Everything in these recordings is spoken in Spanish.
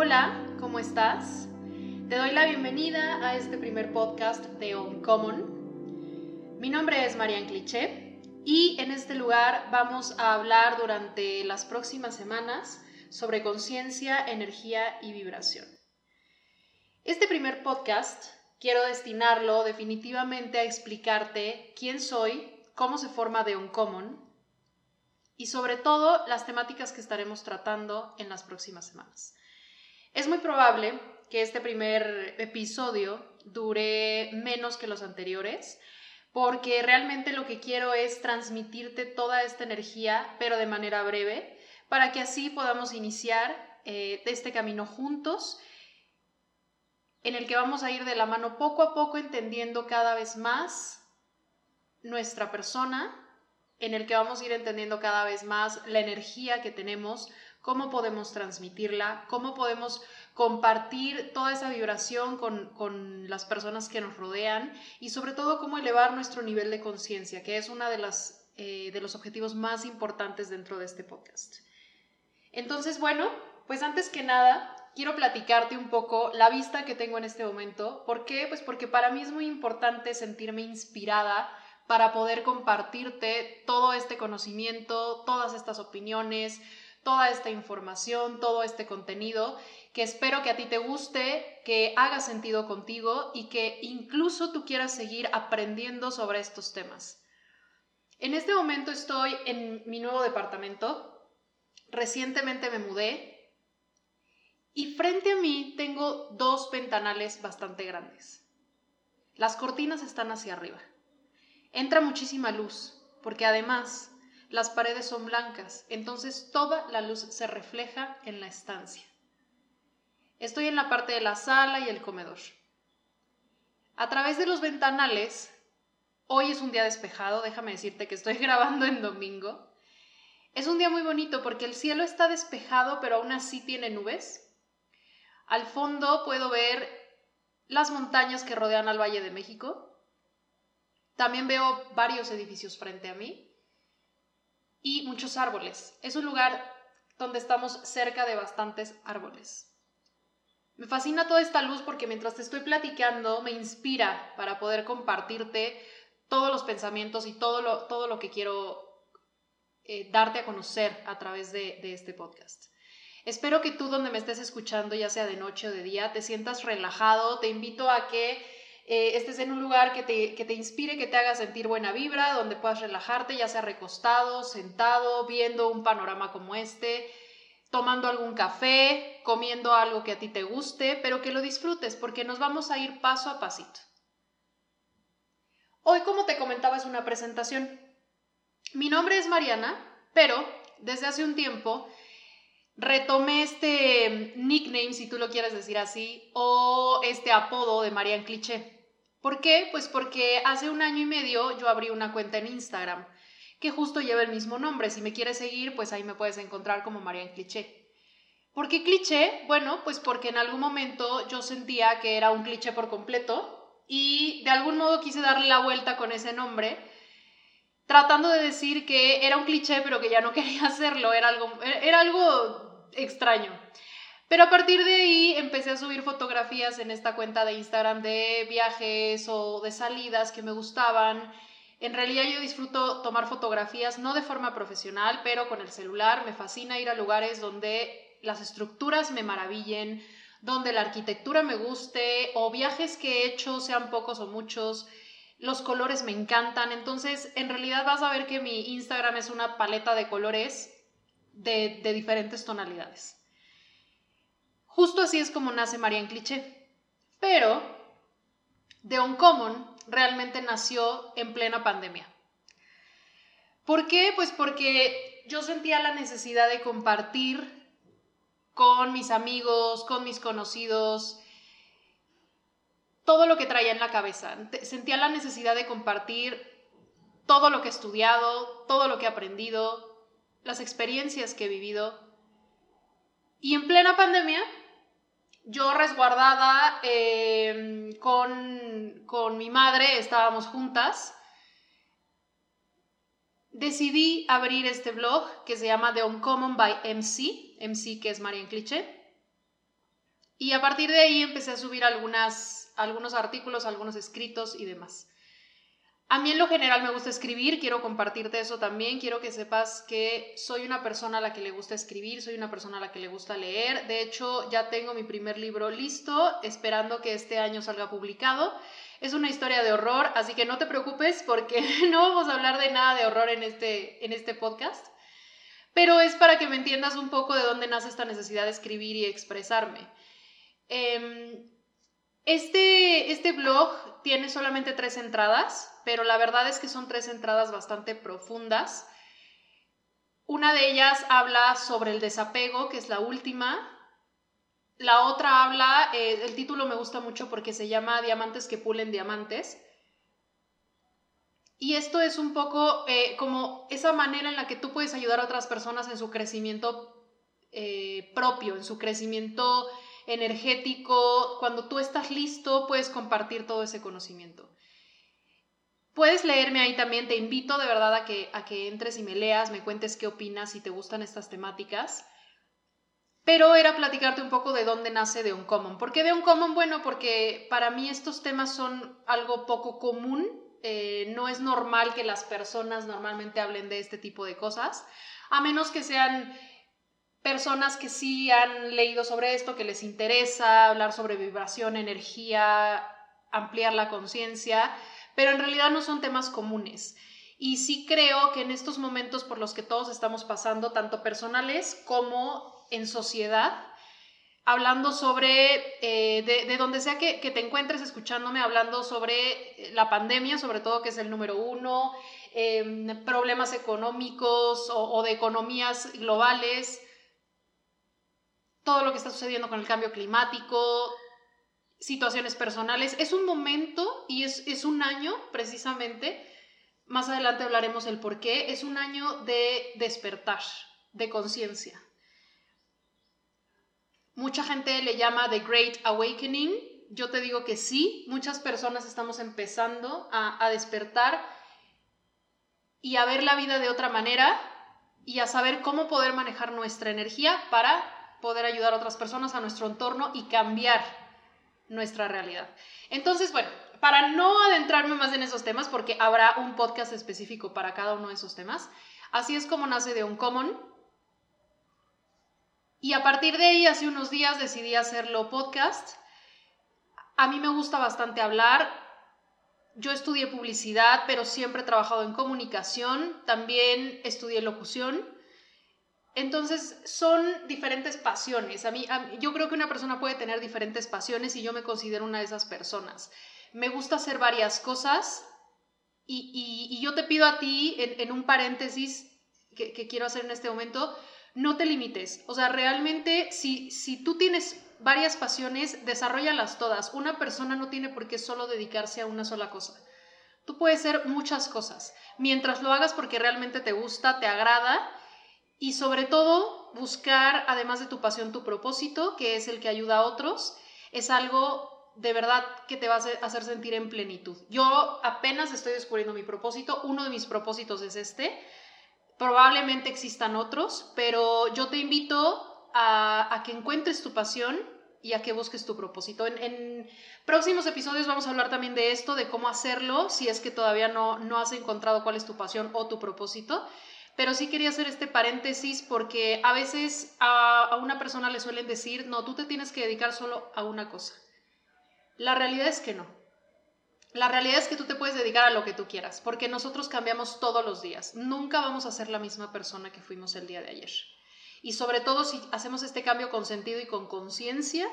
Hola, ¿cómo estás? Te doy la bienvenida a este primer podcast de Uncommon. Mi nombre es Marian Cliché y en este lugar vamos a hablar durante las próximas semanas sobre conciencia, energía y vibración. Este primer podcast quiero destinarlo definitivamente a explicarte quién soy, cómo se forma de Uncommon y sobre todo las temáticas que estaremos tratando en las próximas semanas. Es muy probable que este primer episodio dure menos que los anteriores, porque realmente lo que quiero es transmitirte toda esta energía, pero de manera breve, para que así podamos iniciar eh, este camino juntos, en el que vamos a ir de la mano poco a poco entendiendo cada vez más nuestra persona, en el que vamos a ir entendiendo cada vez más la energía que tenemos, cómo podemos transmitirla, cómo podemos compartir toda esa vibración con, las personas que nos rodean y sobre todo cómo elevar nuestro nivel de conciencia, que es uno de, eh, de los objetivos más importantes dentro de este podcast. Entonces, bueno, pues antes que nada, quiero platicarte un poco la vista que tengo en este momento. ¿Por qué? Pues porque para mí es muy importante sentirme inspirada para poder compartirte todo este conocimiento, todas estas opiniones, toda esta información, todo este contenido, que espero que a ti te guste, que haga sentido contigo y que incluso tú quieras seguir aprendiendo sobre estos temas. En este momento estoy en mi nuevo departamento. Recientemente me mudé y frente a mí tengo dos ventanales bastante grandes. Las cortinas están hacia arriba. Entra muchísima luz porque además las paredes son blancas, entonces toda la luz se refleja en la estancia. Estoy en la parte de la sala y el comedor. A través de los ventanales, hoy es un día despejado, déjame decirte que estoy grabando en domingo. Es un día muy bonito porque el cielo está despejado, pero aún así tiene nubes. Al fondo puedo ver las montañas que rodean al Valle de México. También veo varios edificios frente a mí y muchos árboles. Es un lugar donde estamos cerca de bastantes árboles. Me fascina toda esta luz porque mientras te estoy platicando me inspira para poder compartirte todos los pensamientos y todo lo, todo lo que quiero eh, darte a conocer a través de, de este podcast. Espero que tú donde me estés escuchando, ya sea de noche o de día, te sientas relajado. Te invito a que eh, estés en un lugar que te, que te inspire, que te haga sentir buena vibra, donde puedas relajarte, ya sea recostado, sentado, viendo un panorama como este, tomando algún café, comiendo algo que a ti te guste, pero que lo disfrutes porque nos vamos a ir paso a pasito. Hoy, como te comentaba, es una presentación. Mi nombre es Mariana, pero desde hace un tiempo retomé este nickname, si tú lo quieres decir así, o este apodo de Marian Cliché. ¿Por qué? Pues porque hace un año y medio yo abrí una cuenta en Instagram que justo lleva el mismo nombre. Si me quieres seguir, pues ahí me puedes encontrar como Marian Cliché. ¿Por qué cliché? Bueno, pues porque en algún momento yo sentía que era un cliché por completo y de algún modo quise darle la vuelta con ese nombre, tratando de decir que era un cliché pero que ya no quería hacerlo, era algo, era algo extraño. Pero a partir de ahí empecé a subir fotografías en esta cuenta de Instagram de viajes o de salidas que me gustaban. En realidad yo disfruto tomar fotografías, no de forma profesional, pero con el celular. Me fascina ir a lugares donde las estructuras me maravillen, donde la arquitectura me guste, o viajes que he hecho, sean pocos o muchos. Los colores me encantan, entonces en realidad vas a ver que mi Instagram es una paleta de colores de, de diferentes tonalidades. Justo así es como nace María en Cliché. Pero The Uncommon realmente nació en plena pandemia. ¿Por qué? Pues porque yo sentía la necesidad de compartir con mis amigos, con mis conocidos, todo lo que traía en la cabeza. Sentía la necesidad de compartir todo lo que he estudiado, todo lo que he aprendido, las experiencias que he vivido. Y en plena pandemia yo resguardada em, con, mi madre, estábamos juntas, decidí abrir este blog que se llama The Uncommon by MC, MC que es Marian Cliché. Y a partir de ahí empecé a subir algunos artículos, algunos escritos y demás. A mí en lo general me gusta escribir, quiero compartirte eso también, quiero que sepas que soy una persona a la que le gusta escribir, soy una persona a la que le gusta leer, de hecho ya tengo mi primer libro listo, esperando que este año salga publicado. Es una historia de horror, así que no te preocupes porque no vamos a hablar de nada de horror en este, en este podcast, pero es para que me entiendas un poco de dónde nace esta necesidad de escribir y expresarme. Em, este, este blog tiene solamente tres entradas, pero la verdad es que son tres entradas bastante profundas. Una de ellas habla sobre el desapego, que es la última. La otra habla, eh, el título me gusta mucho porque se llama Diamantes que pulen diamantes. Y esto es un poco eh, como esa manera en la que tú puedes ayudar a otras personas en su crecimiento eh, propio, en su crecimiento energético. Cuando tú estás listo, puedes compartir todo ese conocimiento. Puedes leerme ahí también, te invito de verdad a que, a que entres y me leas, me cuentes qué opinas, si te gustan estas temáticas. Pero era platicarte un poco de dónde nace The Uncommon. ¿Por qué The Uncommon? Bueno, porque para mí estos temas son algo poco común. Eh, no es normal que las personas normalmente hablen de este tipo de cosas, a menos que sean personas que sí han leído sobre esto, que les interesa hablar sobre vibración, energía, ampliar la conciencia pero en realidad no son temas comunes. Y sí creo que en estos momentos por los que todos estamos pasando, tanto personales como en sociedad, hablando sobre, eh, de, donde sea que, te encuentres escuchándome, hablando sobre la pandemia, sobre todo que es el número uno, em, problemas económicos o de economías globales, todo lo que está sucediendo con el cambio climático, situaciones personales. Es un momento y es, un año precisamente, más adelante hablaremos el por qué, es un año de despertar, de conciencia. Mucha gente le llama The Great Awakening. Yo te digo que sí, muchas personas estamos empezando a, a despertar y a ver la vida de otra manera y a saber cómo poder manejar nuestra energía para poder ayudar a otras personas, a nuestro entorno y cambiar nuestra realidad. Entonces, bueno, para no adentrarme más en esos temas, porque habrá un podcast específico para cada uno de esos temas, así es como nace de Uncommon. Y a partir de ahí, hace unos días decidí hacerlo podcast. A mí me gusta bastante hablar. Yo estudié publicidad, pero siempre he trabajado en comunicación. También estudié locución. Entonces son diferentes pasiones. A mí, yo creo que una persona puede tener diferentes pasiones y yo me considero una de esas personas. Me gusta hacer varias cosas y, yo te pido a ti, en, un paréntesis que, quiero hacer en este momento, no te limites. O sea, realmente si, si tú tienes varias pasiones, desarrollalas todas. Una persona no tiene por qué solo dedicarse a una sola cosa. Tú puedes hacer muchas cosas. Mientras lo hagas porque realmente te gusta, te agrada y sobre todo buscar, además de tu pasión, tu propósito, que es el que ayuda a otros, es algo de verdad que te va a hacer sentir en plenitud. Yo apenas estoy descubriendo mi propósito, uno de mis propósitos es este, probablemente existan otros, pero yo te invito a, que encuentres tu pasión y a que busques tu propósito. En, en, próximos episodios vamos a hablar también de esto, de cómo hacerlo, si es que todavía no, no has encontrado cuál es tu pasión o tu propósito pero sí quería hacer este paréntesis porque a veces a, una persona le suelen decir, no, tú te tienes que dedicar solo a una cosa. La realidad es que no. La realidad es que tú te puedes dedicar a lo que tú quieras, porque nosotros cambiamos todos los días. Nunca vamos a ser la misma persona que fuimos el día de ayer. Y sobre todo si hacemos este cambio con sentido y con conciencia,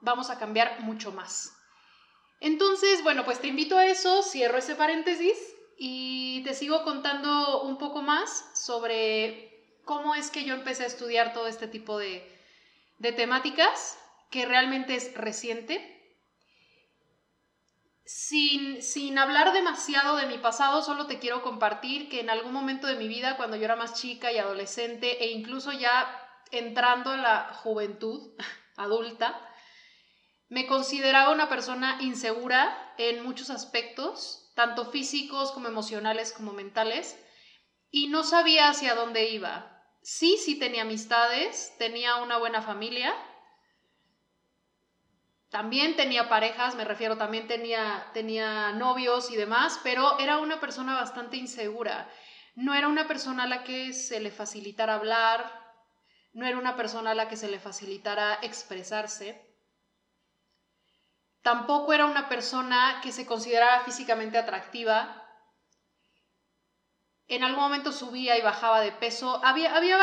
vamos a cambiar mucho más. Entonces, bueno, pues te invito a eso, cierro ese paréntesis y te sigo contando un poco más sobre cómo es que yo empecé a estudiar todo este tipo de, temáticas, que realmente es reciente. Sin, sin, hablar demasiado de mi pasado, solo te quiero compartir que en algún momento de mi vida, cuando yo era más chica y adolescente, e incluso ya entrando en la juventud adulta, me consideraba una persona insegura en muchos aspectos tanto físicos como emocionales como mentales, y no sabía hacia dónde iba. Sí, sí tenía amistades, tenía una buena familia, también tenía parejas, me refiero, también tenía, tenía novios y demás, pero era una persona bastante insegura. No era una persona a la que se le facilitara hablar, no era una persona a la que se le facilitara expresarse. Tampoco era una persona que se considerara físicamente atractiva. En algún momento subía y bajaba de peso. Había, había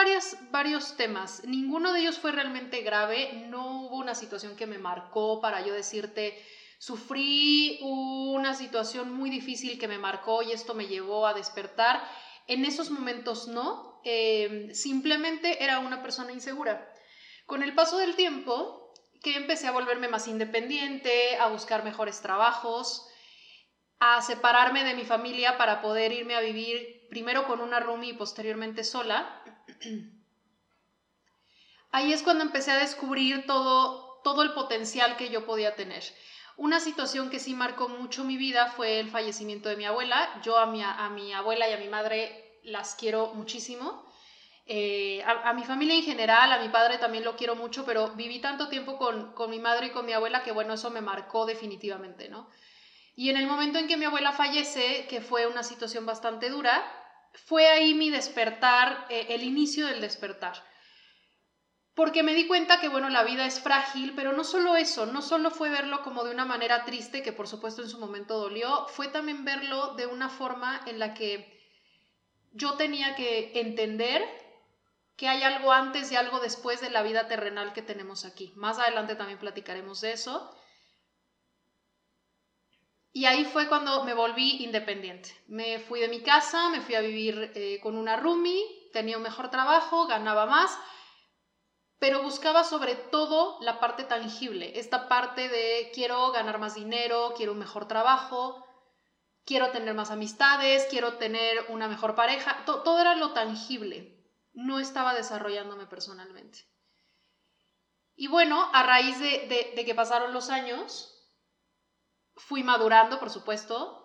varios temas. Ninguno de ellos fue realmente grave. No hubo una situación que me marcó para yo decirte, sufrí una situación muy difícil que me marcó y esto me llevó a despertar. En esos momentos no. Em, simplemente era una persona insegura. Con el paso del tiempo, que empecé a volverme más independiente, a buscar mejores trabajos, a separarme de mi familia para poder irme a vivir primero con una roomie y posteriormente sola. Ahí es cuando empecé a descubrir todo, todo el potencial que yo podía tener. Una situación que sí marcó mucho mi vida fue el fallecimiento de mi abuela. Yo a mi, a mi abuela y a mi madre las quiero muchísimo. Eh, a, mi familia en general, a mi padre también lo quiero mucho, pero viví tanto tiempo con, con, mi madre y con mi abuela que bueno, eso me marcó definitivamente, ¿no? Y en el momento en que mi abuela fallece, que fue una situación bastante dura, fue ahí mi despertar, eh, el inicio del despertar. Porque me di cuenta que, bueno, la vida es frágil, pero no solo eso, no solo fue verlo como de una manera triste, que por supuesto en su momento dolió, fue también verlo de una forma en la que yo tenía que entender que hay algo antes y algo después de la vida terrenal que tenemos aquí. Más adelante también platicaremos de eso. Y ahí fue cuando me volví independiente. Me fui de mi casa, me fui a vivir eh, con una roomie, tenía un mejor trabajo, ganaba más, pero buscaba sobre todo la parte tangible, esta parte de quiero ganar más dinero, quiero un mejor trabajo, quiero tener más amistades, quiero tener una mejor pareja, todo era lo tangible no estaba desarrollándome personalmente. Y bueno, a raíz de, que pasaron los años, fui madurando, por supuesto.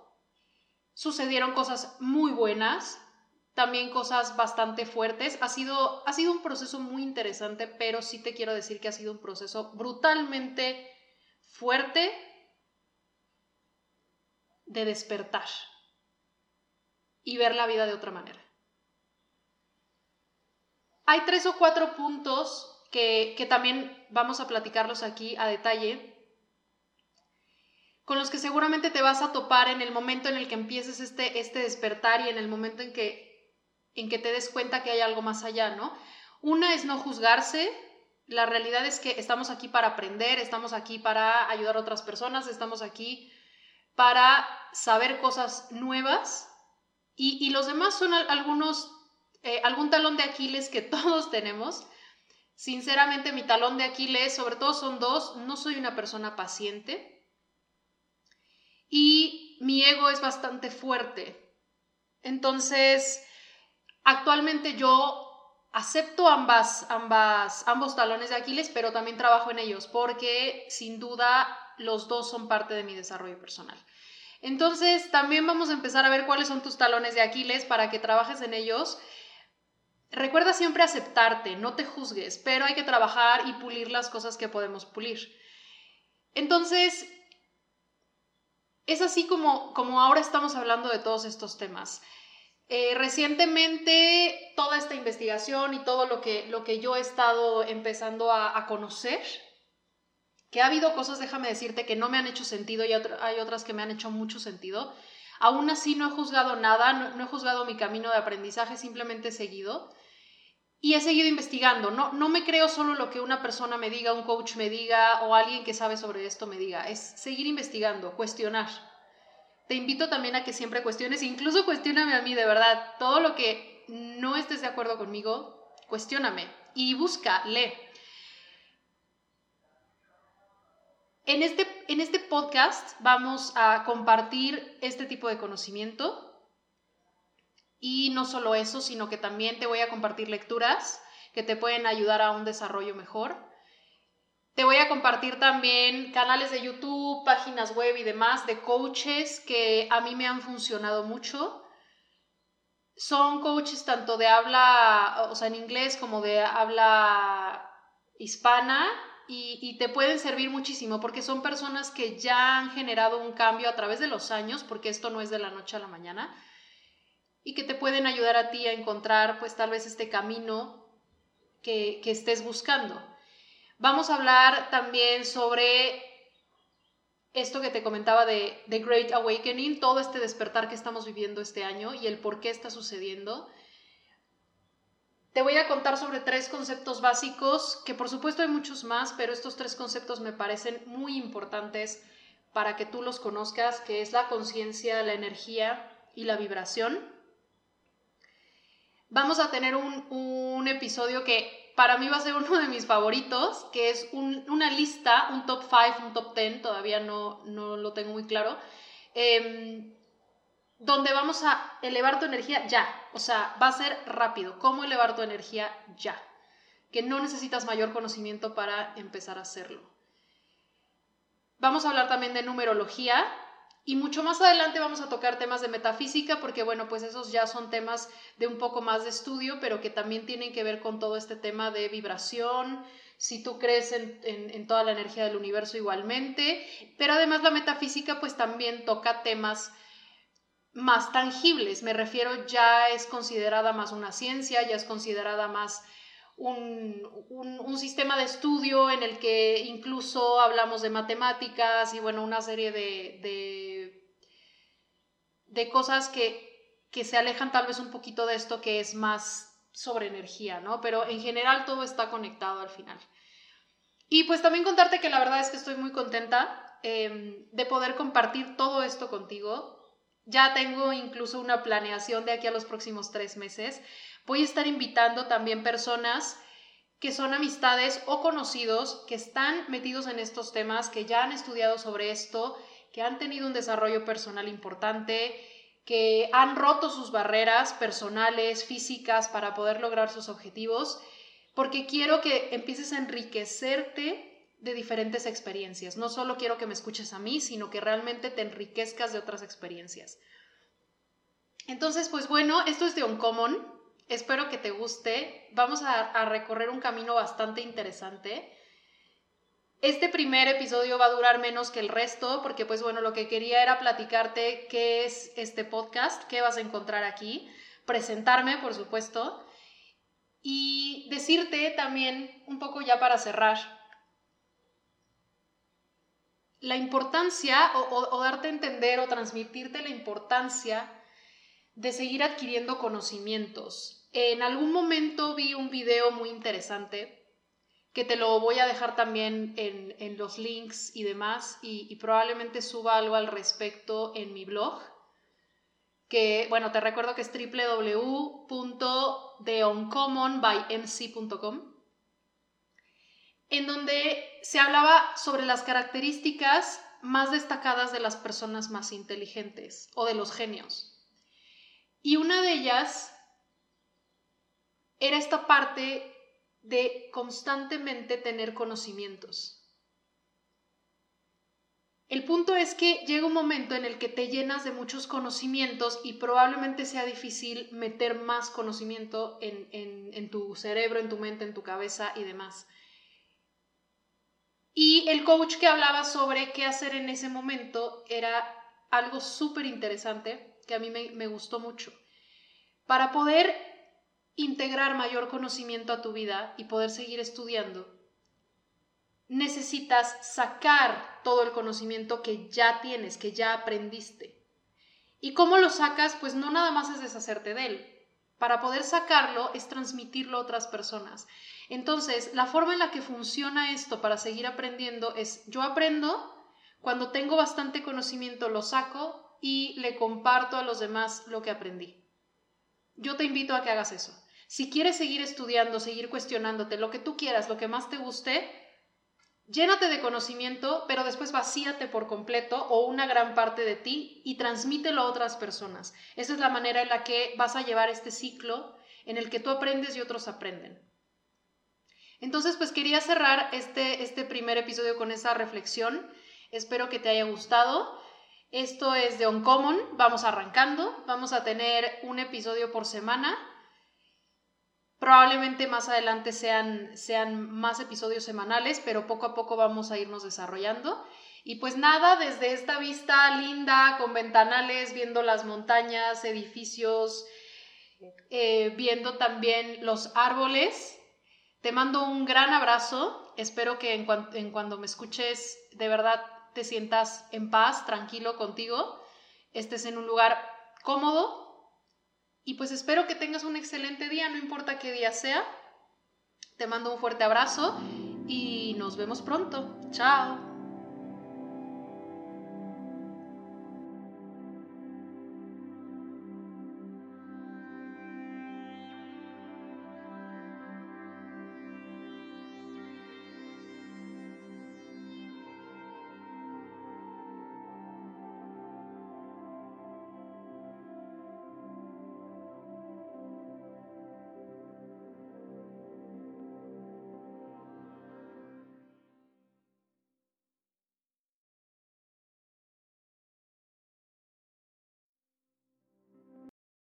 Sucedieron cosas muy buenas, también cosas bastante fuertes. Ha sido, ha sido un proceso muy interesante, pero sí te quiero decir que ha sido un proceso brutalmente fuerte de despertar y ver la vida de otra manera. Hay tres o cuatro puntos que, también vamos a platicarlos aquí a detalle, con los que seguramente te vas a topar en el momento en el que empieces este, este despertar y en el momento en que, en que te des cuenta que hay algo más allá, ¿no? Una es no juzgarse. La realidad es que estamos aquí para aprender, estamos aquí para ayudar a otras personas, estamos aquí para saber cosas nuevas y, y los demás son algunos eh, algún talón de Aquiles que todos tenemos. Sinceramente, mi talón de Aquiles, sobre todo son dos, no soy una persona paciente y mi ego es bastante fuerte. Entonces, actualmente yo acepto ambas, ambas, ambos talones de Aquiles, pero también trabajo en ellos porque sin duda los dos son parte de mi desarrollo personal. Entonces, también vamos a empezar a ver cuáles son tus talones de Aquiles para que trabajes en ellos Recuerda siempre aceptarte, no te juzgues, pero hay que trabajar y pulir las cosas que podemos pulir. Entonces, es así como, como ahora estamos hablando de todos estos temas. Eh, recientemente, toda esta investigación y todo lo que, lo que yo he estado empezando a, conocer, que ha habido cosas, déjame decirte, que no me han hecho sentido y hay otras que me han hecho mucho sentido. Aún así no he juzgado nada, no, no he juzgado mi camino de aprendizaje, simplemente he seguido y he seguido investigando. No, no me creo solo lo que una persona me diga, un coach me diga o alguien que sabe sobre esto me diga. Es seguir investigando, cuestionar. Te invito también a que siempre cuestiones, incluso cuestioname a mí, de verdad. Todo lo que no estés de acuerdo conmigo, cuestióname y busca, lee. En este, en este podcast vamos a compartir este tipo de conocimiento y no solo eso, sino que también te voy a compartir lecturas que te pueden ayudar a un desarrollo mejor. Te voy a compartir también canales de YouTube, páginas web y demás de coaches que a mí me han funcionado mucho. Son coaches tanto de habla, o sea, en inglés como de habla hispana, y, te pueden servir muchísimo porque son personas que ya han generado un cambio a través de los años, porque esto no es de la noche a la mañana, y que te pueden ayudar a ti a encontrar pues tal vez este camino que, que estés buscando. Vamos a hablar también sobre esto que te comentaba de The Great Awakening, todo este despertar que estamos viviendo este año y el por qué está sucediendo. Te voy a contar sobre tres conceptos básicos, que por supuesto hay muchos más, pero estos tres conceptos me parecen muy importantes para que tú los conozcas, que es la conciencia, la energía y la vibración. Vamos a tener un, un episodio que para mí va a ser uno de mis favoritos, que es una lista, un top 5, un top 10, todavía no, no lo tengo muy claro, em, donde vamos a elevar tu energía ya. O sea, va a ser rápido. ¿Cómo elevar tu energía ya? Que no necesitas mayor conocimiento para empezar a hacerlo. Vamos a hablar también de numerología, y mucho más adelante vamos a tocar temas de metafísica, porque bueno, pues esos ya son temas de un poco más de estudio, pero que también tienen que ver con todo este tema de vibración, si tú crees en, toda la energía del universo igualmente, pero además la metafísica pues también toca temas más tangibles, me refiero ya es considerada más una ciencia, ya es considerada más un, sistema de estudio en el que incluso hablamos de matemáticas y bueno, una serie de cosas que, se alejan tal vez un poquito de esto que es más sobre energía, ¿no? Pero en general todo está conectado al final. Y pues también contarte que la verdad es que estoy muy contenta em, de poder compartir todo esto contigo. Ya tengo incluso una planeación de aquí a los próximos tres meses. Voy a estar invitando también personas que son amistades o conocidos que están metidos en estos temas, que ya han estudiado sobre esto que han tenido un desarrollo personal importante, que han roto sus barreras personales, físicas, para poder lograr sus objetivos, porque quiero que empieces a enriquecerte de diferentes experiencias. No solo quiero que me escuches a mí, sino que realmente te enriquezcas de otras experiencias. Entonces, pues bueno, esto es de Uncommon. Espero que te guste. Vamos a, a recorrer un camino bastante interesante. Este primer episodio va a durar menos que el resto porque pues bueno, lo que quería era platicarte qué es este podcast, qué vas a encontrar aquí, presentarme por supuesto y decirte también un poco ya para cerrar la importancia o, o darte a entender o transmitirte la importancia de seguir adquiriendo conocimientos. En algún momento vi un video muy interesante que te lo voy a dejar también en, los links y demás, y, probablemente suba algo al respecto en mi blog, que, bueno, te recuerdo que es www.theoncommonbymc.com, en donde se hablaba sobre las características más destacadas de las personas más inteligentes o de los genios. Y una de ellas era esta parte de constantemente tener conocimientos. El punto es que llega un momento en el que te llenas de muchos conocimientos y probablemente sea difícil meter más conocimiento en, tu cerebro, en tu mente, en tu cabeza y demás. Y el coach que hablaba sobre qué hacer en ese momento era algo súper interesante que a mí me gustó mucho. Para poder integrar mayor conocimiento a tu vida y poder seguir estudiando, necesitas sacar todo el conocimiento que ya tienes, que ya aprendiste. ¿Y cómo lo sacas? Pues no nada más es deshacerte de él. Para poder sacarlo es transmitirlo a otras personas. Entonces, la forma en la que funciona esto para seguir aprendiendo es yo aprendo, cuando tengo bastante conocimiento lo saco y le comparto a los demás lo que aprendí. Yo te invito a que hagas eso. Si quieres seguir estudiando, seguir cuestionándote, lo que tú quieras, lo que más te guste, llénate de conocimiento, pero después vacíate por completo o una gran parte de ti y transmítelo a otras personas. Esa es la manera en la que vas a llevar este ciclo en el que tú aprendes y otros aprenden. Entonces, pues quería cerrar este, este primer episodio con esa reflexión. Espero que te haya gustado. Esto es de Uncommon. Vamos arrancando. Vamos a tener un episodio por semana Probablemente más adelante sean, sean más episodios semanales, pero poco a poco vamos a irnos desarrollando. Y pues nada, desde esta vista linda, con ventanales, viendo las montañas, edificios, eh, viendo también los árboles, te mando un gran abrazo. Espero que en, en cuando me escuches, de verdad te sientas en paz, tranquilo contigo, estés en un lugar cómodo y pues espero que tengas un excelente día, no importa qué día sea. Te mando un fuerte abrazo y nos vemos pronto. Chao.